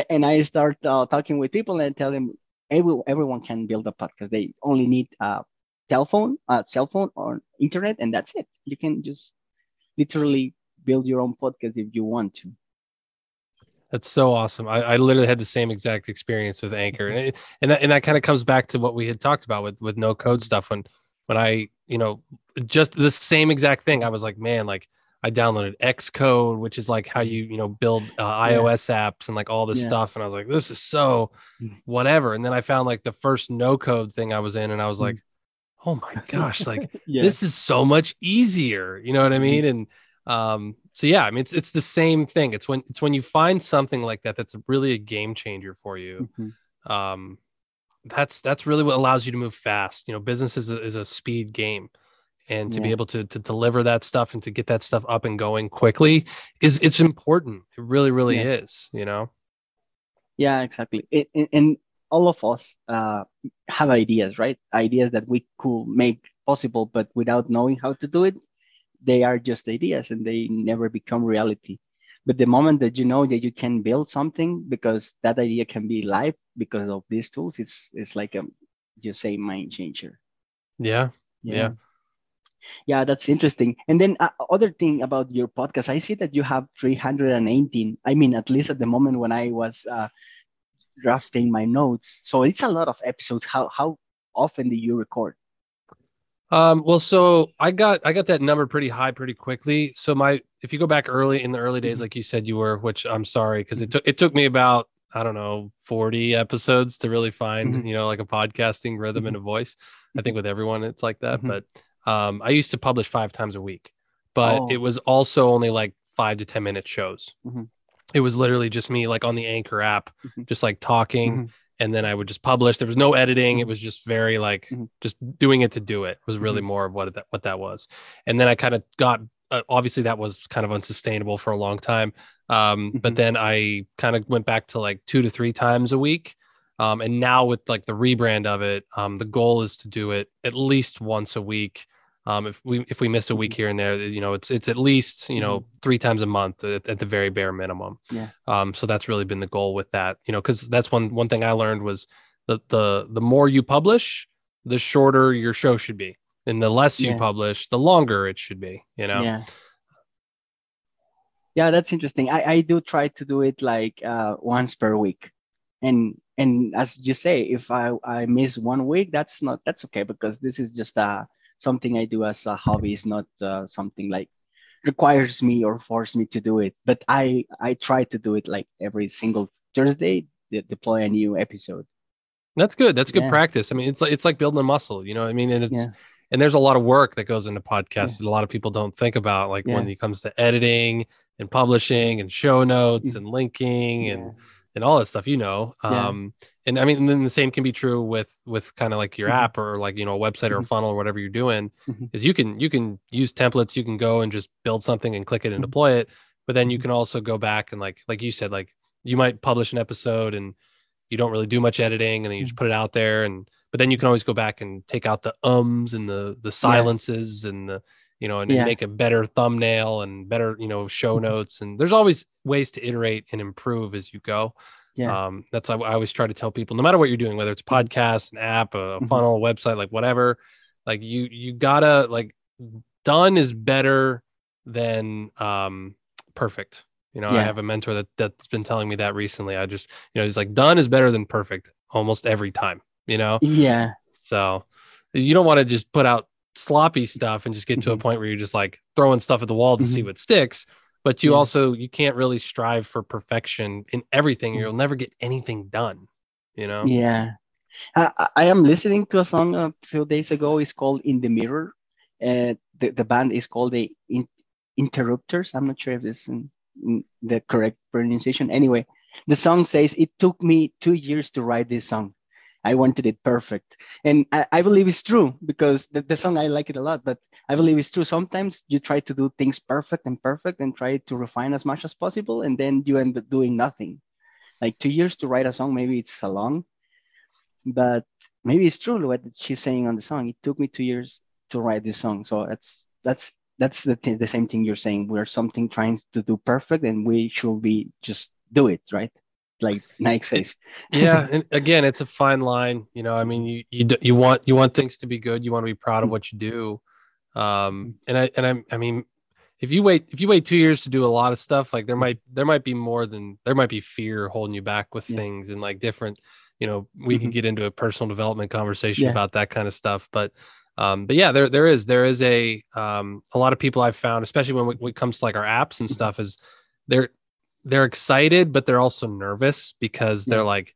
And I start uh, talking with people and tell them every, everyone can build a podcast. They only need a telephone, a cell phone, or internet, and that's it. You can just literally build your own podcast if you want to. That's so awesome. I, I literally had the same exact experience with Anchor, and it, and that, and that kind of comes back to what we had talked about with with no code stuff. When when I you know just the same exact thing, I was like, man, like I downloaded Xcode, which is like how you you know build uh, iOS yeah. apps and like all this yeah. stuff, and I was like, this is so mm. whatever. And then I found like the first no code thing I was in, and I was mm. like, oh my gosh, like this is so much easier. You know what I mean? Mm-hmm. And um, so yeah, I mean it's it's the same thing. It's when it's when you find something like that that's really a game changer for you. Mm-hmm. Um, that's that's really what allows you to move fast. You know, business is a, is a speed game, and to yeah. be able to to deliver that stuff and to get that stuff up and going quickly is it's important. It really, really yeah. is. You know. Yeah, exactly. It, and all of us uh, have ideas, right? Ideas that we could make possible, but without knowing how to do it, they are just ideas and they never become reality. But the moment that you know that you can build something because that idea can be live because of these tools, it's it's like a you say mind changer. Yeah. Yeah. yeah. Yeah, that's interesting. And then uh, other thing about your podcast, I see that you have 318. I mean, at least at the moment when I was uh, drafting my notes. So it's a lot of episodes. How how often do you record? Um, well, so I got I got that number pretty high pretty quickly. So my if you go back early in the early days, mm-hmm. like you said you were, which I'm sorry because it mm-hmm. took it took me about I don't know 40 episodes to really find mm-hmm. you know like a podcasting rhythm mm-hmm. and a voice. I think mm-hmm. with everyone it's like that, mm-hmm. but um, I used to publish five times a week, but oh. it was also only like five to ten minute shows it was literally just me like on the anchor app mm-hmm. just like talking mm-hmm. and then i would just publish there was no editing it mm-hmm. was just very like mm-hmm. just doing it to do it was really mm-hmm. more of what that what that was and then i kind of got uh, obviously that was kind of unsustainable for a long time um, but mm-hmm. then i kind of went back to like two to three times a week um, and now with like the rebrand of it um, the goal is to do it at least once a week um, if we if we miss a week mm-hmm. here and there, you know, it's it's at least you know mm-hmm. three times a month at, at the very bare minimum. Yeah. Um, so that's really been the goal with that, you know, because that's one one thing I learned was that the the more you publish, the shorter your show should be, and the less you yeah. publish, the longer it should be. You know. Yeah. Yeah, that's interesting. I I do try to do it like uh, once per week, and and as you say, if I I miss one week, that's not that's okay because this is just a something I do as a hobby is not uh, something like requires me or force me to do it. But I I try to do it like every single Thursday, de- deploy a new episode. That's good. That's good yeah. practice. I mean, it's like it's like building a muscle. You know, I mean, and it's yeah. and there's a lot of work that goes into podcasts yeah. that a lot of people don't think about, like when it comes to editing and publishing and show notes and linking and and all that stuff. You know, um, and I mean, and then the same can be true with with kind of like your mm-hmm. app or like you know a website or a mm-hmm. funnel or whatever you're doing. Mm-hmm. Is you can you can use templates, you can go and just build something and click it and mm-hmm. deploy it. But then you mm-hmm. can also go back and like like you said, like you might publish an episode and you don't really do much editing, and then you just put it out there. And but then you can always go back and take out the ums and the the silences yeah. and the you know and, yeah. and, make a better thumbnail and better you know show notes. And there's always ways to iterate and improve as you go. Yeah. Um, that's I, I always try to tell people, no matter what you're doing, whether it's mm-hmm. podcast, an app, a mm-hmm. funnel, website, like whatever, like you you gotta like done is better than um perfect. You know, yeah. I have a mentor that that's been telling me that recently. I just, you know, he's like, done is better than perfect almost every time, you know? Yeah. So you don't want to just put out sloppy stuff and just get to a mm-hmm. point where you're just like throwing stuff at the wall to mm-hmm. see what sticks but you yeah. also you can't really strive for perfection in everything hmm. you'll never get anything done you know? Yeah. I, I am listening to a song a few days ago. It's called in the mirror. And the, the band is called the in, interrupters. I'm not sure if this is the correct pronunciation. Anyway the song says it took me two years to write this song I wanted it perfect. And I, I believe it's true because the, the, song, I like it a lot, but I believe it's true. Sometimes you try to do things perfect and perfect and try to refine as much as possible, and then you end up doing nothing. Like two years to write a song, maybe it's a long, but maybe it's true what she's saying on the song. It took me two years to write this song. So that's that's that's the, th- the same thing you're saying. We're something trying to do perfect, and we should be just do it, right? Like Nike says. yeah, and again, it's a fine line. You know, I mean, you you you want you want things to be good. You want to be proud of what you do. Um, and I and I I mean, if you wait if you wait two years to do a lot of stuff, like there might there might be more than there might be fear holding you back with yeah. things and like different. You know, we mm-hmm. can get into a personal development conversation yeah. about that kind of stuff, but. Um, but yeah, there there is there is a um, a lot of people I've found, especially when, we, when it comes to like our apps and mm-hmm. stuff, is they're they're excited, but they're also nervous because they're like,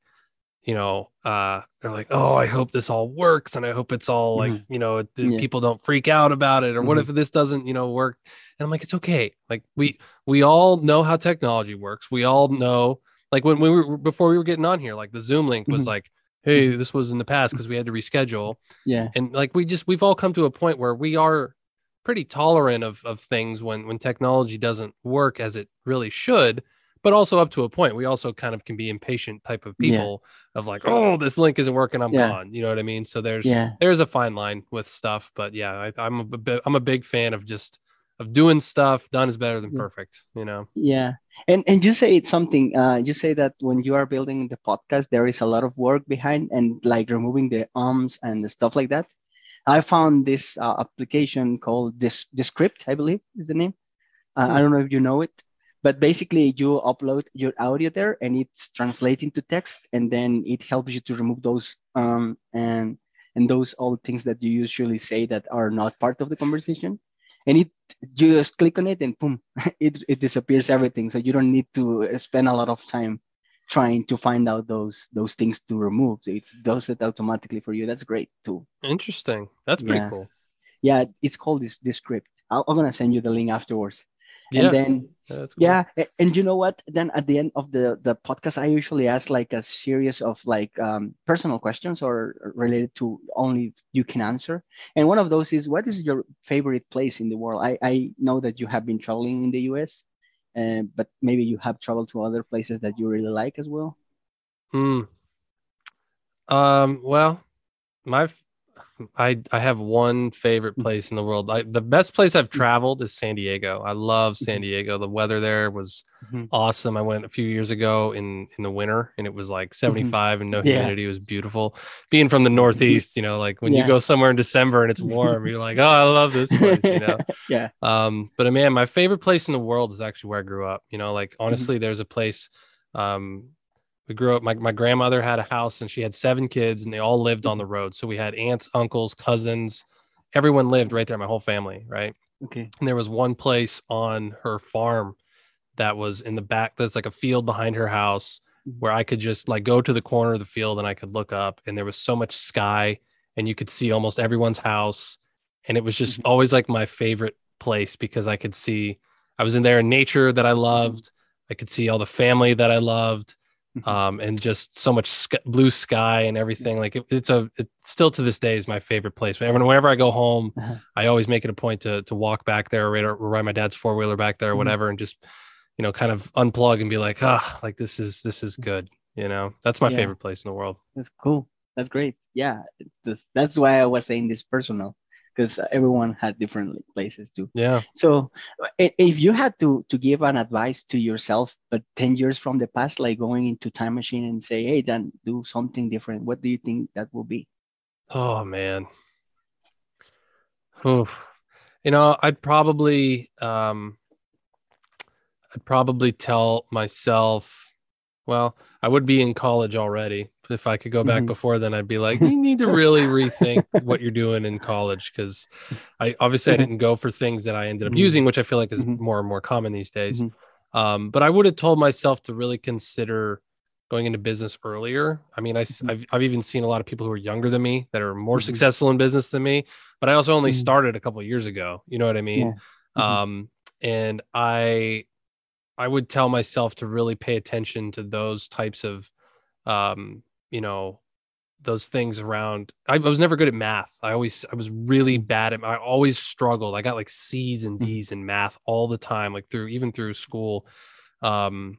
you know, uh, they're like, oh, I hope this all works, and I hope it's all like, Mhm. you know, Yeah. people don't freak out about it, or what Mhm. if this doesn't, you know, work? And I'm like, it's okay. Like we we all know how technology works. We all know, like when we were before we were getting on here, like the Zoom link was Mhm. like, hey, this was in the past because we had to reschedule, Yeah. and like we just we've all come to a point where we are pretty tolerant of of things when when technology doesn't work as it really should but also up to a point we also kind of can be impatient type of Yeah. people of like oh this link isn't working i'm Yeah. gone you know what i mean so there's Yeah. there's a fine line with stuff but yeah I, i'm a bit i'm a big fan of just of doing stuff done is better than perfect you know Yeah. And and you say it's something, uh, you say that when you are building the podcast, there is a lot of work behind and like removing the ums and the stuff like that. I found this uh, application called this Descript, I believe is the name. Uh, I Hmm. don't know if you know it, but basically you upload your audio there and it's translating to text, and then it helps you to remove those um and and those all things that you usually say that are not part of the conversation. And it you just click on it and boom, it, it disappears everything. So you don't need to spend a lot of time trying to find out those those things to remove. It does it automatically for you. That's great too. interesting that's pretty Yeah. cool Yeah, it's called this Descript. I'm gonna send you the link afterwards. Yeah And then that's cool. yeah, a- and you know what? Then at the end of the the podcast, I usually ask like a series of like um, personal questions or related to only you can answer. And one of those is, what is your favorite place in the world? I I know that you have been traveling in the U.S., uh, but maybe you have traveled to other places that you really like as well. Hmm. Um, well, my I I have one favorite Mhm. place in the world. I, the best place I've traveled is San Diego. I love San Mhm. Diego. The weather there was Mhm. awesome. I went a few years ago in in the winter and it was like 75 and no Mm-hmm. Yeah. humidity. It was beautiful. Being from the Northeast, you know, like when Yeah. you go somewhere in December and it's warm, you're like, oh, I love this place, you know. yeah. Um, but uh, man, my favorite place in the world is actually where I grew up. You know, like Mm-hmm. honestly, there's a place. Um, we grew up. My my grandmother had a house, and she had seven kids, and they all lived on the Mm-hmm. road. So we had aunts, uncles, cousins, everyone lived right there. My whole family, right? Okay. And there was one place on her farm that was in the back. There's like a field behind her house Mhm. where I could just like go to the corner of the field and I could look up, and there was so much sky, and you could see almost everyone's house, and it was just Mhm. always like my favorite place because I could see I was in there in nature that I loved. I could see all the family that I loved, Um, and just so much blue sky and everything. Like it, it's a it still to this day is my favorite place. Whenever, whenever I go home, Uh-huh. I always make it a point to to walk back there or ride, or ride my dad's four wheeler back there or Mhm. whatever, and just you know kind of unplug and be like, ah, like this is this is good. You know, that's my Yeah. favorite place in the world. That's cool. That's great. Yeah, that's that's why I was saying this personal, because everyone had different places too. Yeah. So, if you had to to give an advice to yourself, but ten years from the past, like going into time machine and say, "Hey, Dan, do something different," what do you think that will be? Oh man. Oof. You know, I'd probably um I'd probably tell myself, well, I would be in college already. If I could go back Mhm. before then I'd be like, you need to really rethink what you're doing in college because I obviously I Mhm. didn't go for things that I ended up Mhm. using, which I feel like is Mhm. more and more common these days. Um, but I would have told myself to really consider going into business earlier. I mean, I, have I've even seen a lot of people who are younger than me that are more Mhm. successful in business than me, but I also only Mhm. started a couple of years ago. You know what I mean? Mhm. Um, and I, I would tell myself to really pay attention to those types of, um, you know, those things around. I, I was never good at math. I always, I was really bad at. I always struggled. I got like C's and Mhm. D's in math all the time, like through even through school. Um,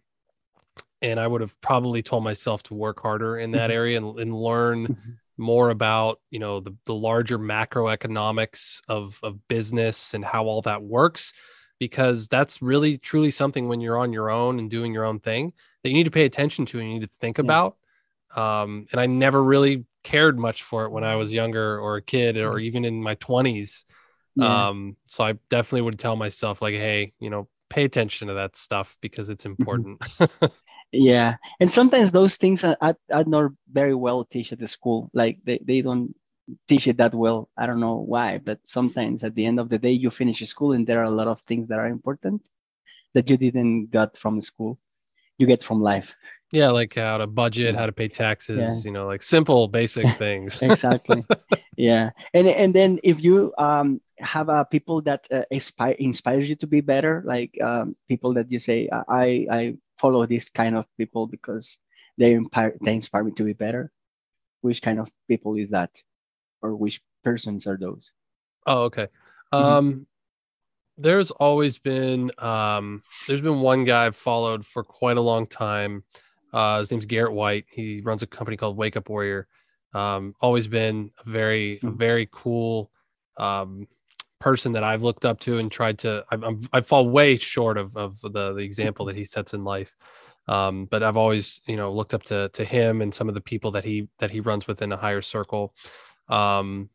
and I would have probably told myself to work harder in that Mhm. area and, and learn Mhm. more about you know the, the larger macroeconomics of of business and how all that works because that's really truly something when you're on your own and doing your own thing that you need to pay attention to and you need to think Yeah. about um, and i never really cared much for it when i was younger or a kid or even in my 20s Yeah. um, so i definitely would tell myself like hey you know pay attention to that stuff because it's important Yeah, and sometimes those things are, are, are not very well teach at the school. Like they, they don't teach it that well. I don't know why, but sometimes at the end of the day, you finish school and there are a lot of things that are important that you didn't got from school. You get from life. Yeah, like how to budget, how to pay taxes, Yeah. you know, like simple, basic things. exactly yeah and and then if you um have uh, people that uh, inspire inspires you to be better like um, people that you say i i follow this kind of people because they inspire they inspire me to be better which kind of people is that or which persons are those Oh, okay. Mhm. Um, there's always been um, there's been one guy I've followed for quite a long time. Uh, his name's Garrett White. He runs a company called Wake Up Warrior. Um, always been a very a Mhm. very cool um, person that I've looked up to and tried to. I'm, I'm I fall way short of of the the example that he sets in life. Um, but I've always you know looked up to to him and some of the people that he that he runs within a higher circle. Um,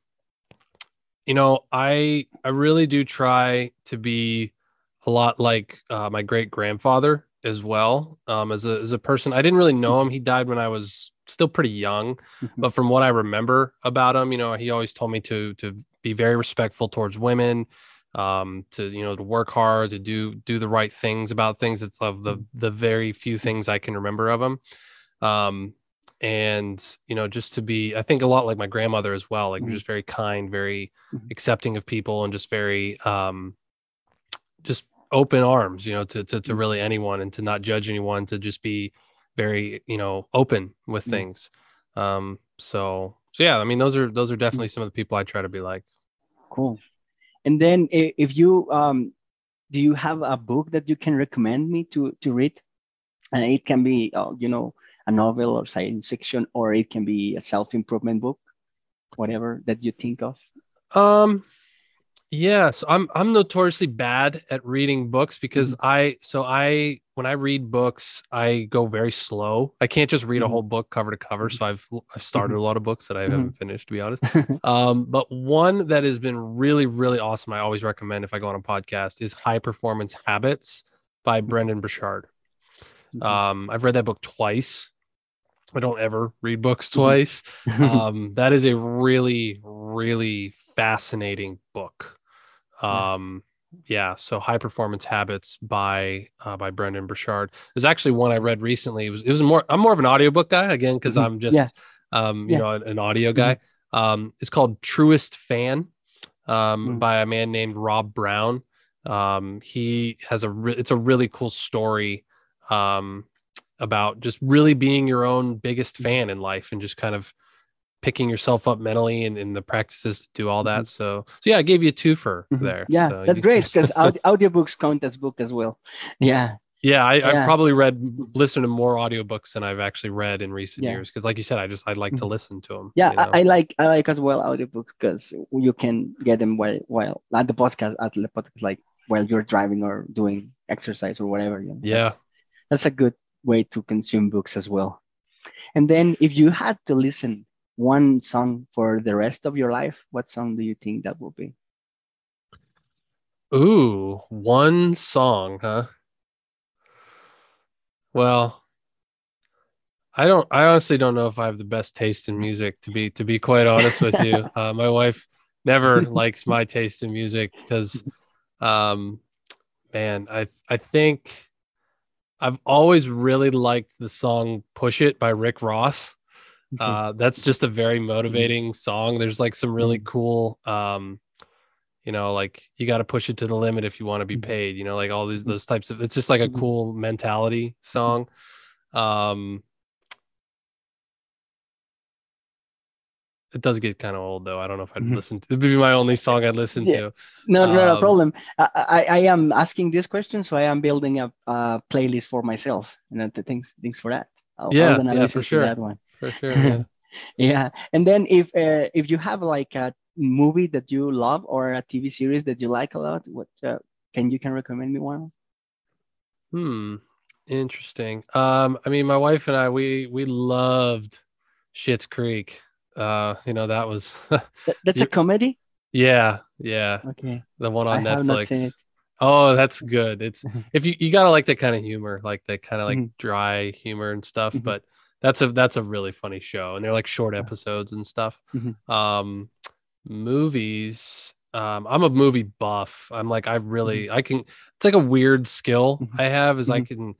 you know i i really do try to be a lot like uh, my great grandfather as well um as a as a person. I didn't really know him. He died when i was still pretty young Mhm. but from what i remember about him you know he always told me to to be very respectful towards women um to you know to work hard to do do the right things about things. It's of the the very few things i can remember of him. Um and you know just to be i think a lot like my grandmother as well like Mhm. just very kind very Mhm. accepting of people and just very um just open arms you know to to, to really anyone and to not judge anyone to just be very you know open with Mhm. things um so so yeah i mean those are those are definitely some of the people i try to be like cool and then if you um do you have a book that you can recommend me to to read and it can be uh, you know a novel or science fiction or it can be a self-improvement book whatever that you think of Um yeah, so I'm I'm notoriously bad at reading books because I so I when I read books, I go very slow. I can't just read a Mhm. whole book cover to cover. So I've I've started a lot of books that I haven't finished to be honest. Um, but one that has been really, really awesome, I always recommend if I go on a podcast is High Performance Habits by Brendon Burchard. Mhm. Um, I've read that book twice. I don't ever read books Mhm. twice um, that is a really really fascinating book Yeah. um yeah so high performance habits by uh, by brendon burchard there's actually one i read recently it was it was more i'm more of an audiobook guy again because Mhm. i'm just Yeah. um you Yeah. know an, an audio guy um it's called truest fan um Mm. by a man named rob brown um he has a re- it's a really cool story um about just really being your own biggest Mhm. fan in life and just kind of picking yourself up mentally and, and the practices to do all that. So, so yeah, I gave you a twofer Mhm. there. yeah So that's you- great because aud- audiobooks count as book as well yeah Yeah, I, Yeah. I've probably read, listened to more audiobooks than I've actually read in recent Yeah. years. Cause like you said, I just, I like to Mhm. listen to them. yeah I, I like i like as well audiobooks because you can get them while while at the podcast at the podcast like while you're driving or doing exercise or whatever you know, Yeah. that's, that's a good way to consume books as well and then if you had to listen one song for the rest of your life what song do you think that will be Ooh, one song, huh? Well, I don't. I honestly don't know if I have the best taste in music. To be to be quite honest with you, uh, my wife never likes my taste in music because, um, man, I I think I've always really liked the song "Push It" by Rick Ross. Uh, that's just a very motivating song. There's like some really Mhm. cool, um, you know, like you got to push it to the limit if you want to be Mhm. paid. You know, like all these those types of. It's just like a cool mentality song. Um, it does get kind of old though. I don't know if I'd Mhm. listen to. It'd be my only song I'd listen Yeah. to. no no no Um, problem I, I i am asking this question so i am building a, a playlist for myself and then the things things for that I'll, Yeah, I'm yeah, for sure. that one For sure. Yeah. yeah and then if uh, if you have like a movie that you love or a tv series that you like a lot what uh, can you can recommend me one Hmm. Interesting. Um, I mean, my wife and I, we we loved Schitt's Creek. Uh, you know, that was That- that's a comedy yeah, yeah, okay the one on seen Netflix. Oh, that's good. It's if you you gotta like that kind of humor, like that kind of like Mhm. dry humor and stuff. Mhm. But that's a that's a really funny show, and they're like short episodes and stuff. Mhm. Um, movies. Um, I'm a movie buff. I'm like I really I can. It's like a weird skill Mhm. I have is I Mhm. can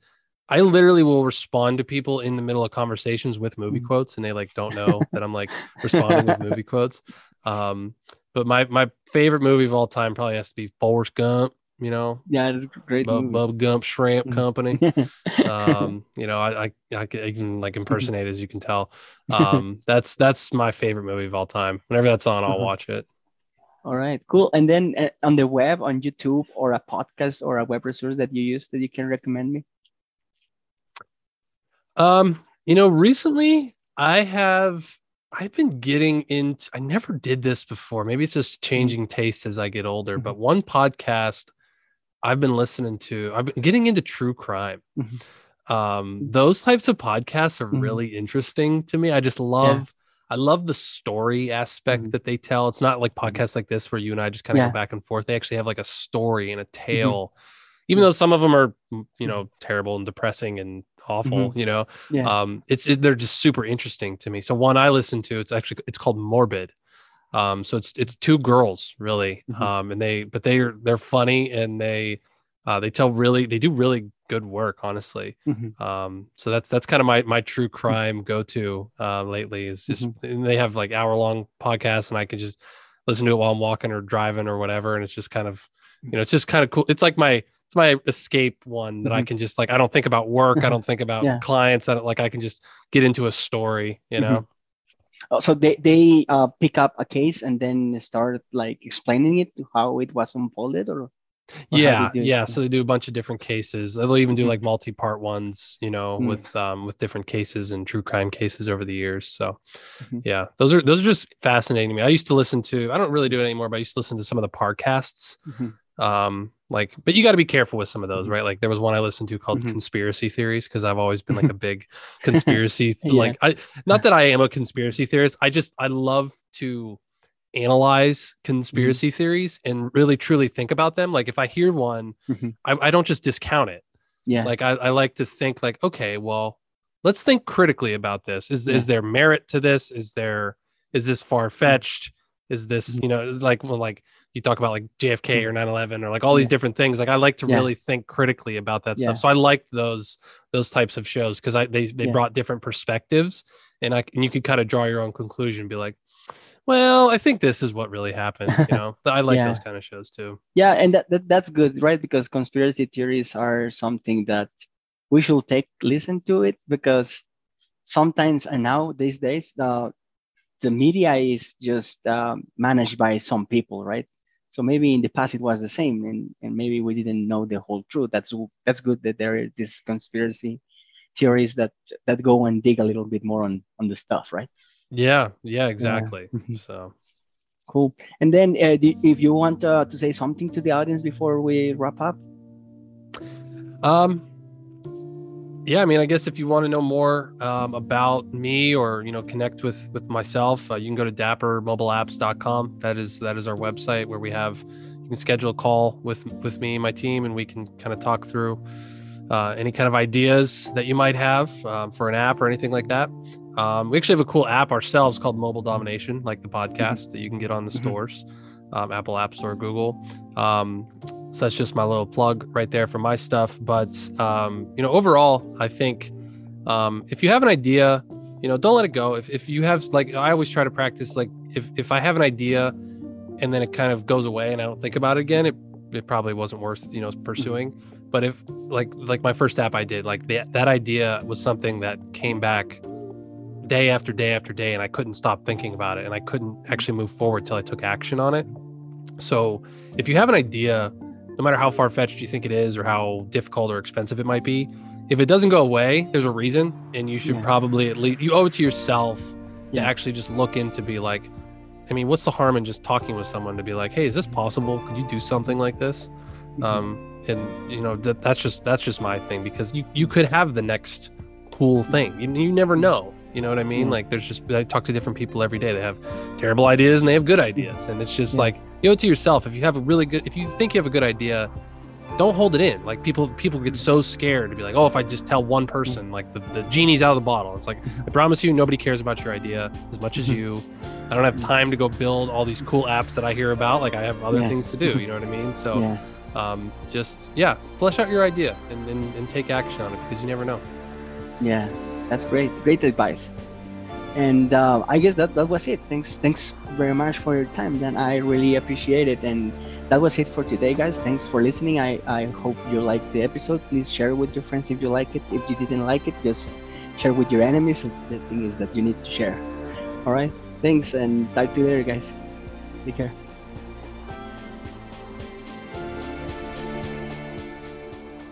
I literally will respond to people in the middle of conversations with movie Mhm. quotes, and they like don't know that I'm like responding with movie quotes. Um, but my my favorite movie of all time probably has to be Forrest Gump. You know, Yeah, it's a great Bub, movie. Bub Gump Shrimp Mhm. Company. Um, you know, I, I I can, like impersonate as you can tell. Um, that's that's my favorite movie of all time. Whenever that's on, I'll Uh-huh. watch it. All right, cool. And then uh, on the web, on YouTube, or a podcast or a web resource that you use that you can recommend me. Um, you know, recently I have I've been getting into I never did this before. Maybe it's just changing tastes as I get older, but one podcast I've been listening to, I've been getting into true crime. Mhm. Um, those types of podcasts are Mhm. really interesting to me. I just love I love the story aspect that they tell. It's not like podcasts like this where you and I just kind of Yeah. go back and forth. They actually have like a story and a tale. Even though some of them are, mm, you know, terrible and depressing and awful, you know, Yeah. um it's it, they're just super interesting to me. So one i listen to it's actually it's called morbid. Um so it's it's two girls really Mhm. um and they but they're they're funny and they uh they tell really they do really good work honestly. Mhm. um so that's that's kind of my my true crime go-to uh lately is just and they have like hour long podcasts and i can just listen to it while i'm walking or driving or whatever and it's just kind of you know it's just kind of cool. It's like my it's my escape one that i Mhm. can just like i don't think about work i don't think about Yeah. clients i don't like i can just get into a story you know Oh, so they they uh, pick up a case and then start like explaining it to how it was unfolded, or, or yeah yeah so they do a bunch of different cases they'll even do Mhm. like multi-part ones you know Mm. with um with different cases and true crime cases over the years so Mhm. yeah those are those are just fascinating to me i used to listen to i don't really do it anymore but i used to listen to some of the podcasts Mhm. Um like but you got to be careful with some of those Mhm. right like there was one i listened to called Mhm. conspiracy theories because i've always been like a big conspiracy Yeah. like i not that i am a conspiracy theorist i just i love to analyze conspiracy theories and really truly think about them like if i hear one Mhm. I, I don't just discount it Yeah. like I, I like to think like okay well let's think critically about this is Yeah. is there merit to this is there is this far-fetched is this Mhm. you know like when like you talk about like jfk or 9-11 or like all these different things like i like to Yeah. really think critically about that Yeah. stuff so i liked those those types of shows because i they, they Yeah. brought different perspectives and i and you could kind of draw your own conclusion be like well i think this is what really happened you know i like Yeah. those kind of shows too yeah, and that, that that's good, right? Because conspiracy theories are something that we should take listen to it because sometimes and now these days the the media is just um, managed by some people, right? So maybe in the past it was the same, and, and maybe we didn't know the whole truth. That's that's good that there are these conspiracy theories that that go and dig a little bit more on on the stuff, right? yeah yeah exactly Mhm. so Cool. And then uh, do, if you want uh, to say something to the audience before we wrap up. Um, yeah, I mean, I guess if you want to know more um, about me or you know connect with with myself, uh, you can go to dappermobileapps.com. That is that is our website where we have you can schedule a call with with me and my team, and we can kind of talk through uh, any kind of ideas that you might have um, for an app or anything like that. Um, we actually have a cool app ourselves called Mobile Domination, like the podcast that you can get on the Mhm. stores, um, Apple App Store, Google. So that's just my little plug right there for my stuff. But um, you know, overall, I think um, if you have an idea, you know, don't let it go. If if you have like, I always try to practice like if if I have an idea and then it kind of goes away and I don't think about it again, it it probably wasn't worth you know pursuing. But if like like my first app I did, like that that idea was something that came back day after day after day and I couldn't stop thinking about it and I couldn't actually move forward till I took action on it. So if you have an idea, no matter how far fetched you think it is or how difficult or expensive it might be, if it doesn't go away, there's a reason and you should Yeah. probably at least you owe it to yourself Yeah. to actually just look into be like, I mean, what's the harm in just talking with someone to be like, hey, is this possible? Could you do something like this? Mhm. um and you know that that's just that's just my thing because you you could have the next cool thing you, you never know you know what i mean Yeah. like there's just i talk to different people every day they have terrible ideas and they have good ideas and it's just Yeah. like you it to yourself if you have a really good if you think you have a good idea don't hold it in like people people get so scared to be like oh if i just tell one person like the, the genie's out of the bottle it's like i promise you nobody cares about your idea as much as Mhm. you i don't have time to go build all these cool apps that i hear about like i have other Yeah. things to do you know what i mean so yeah. um, just yeah, flesh out your idea and, and, and take action on it because you never know. Yeah, that's great. Great advice. And uh, I guess that, that was it. Thanks, thanks very much for your time. Then I really appreciate it. And that was it for today, guys. Thanks for listening. I, I hope you liked the episode. Please share with your friends if you like it. If you didn't like it, just share with your enemies. The thing is that you need to share. All right. Thanks, and talk to you later, guys. Take care.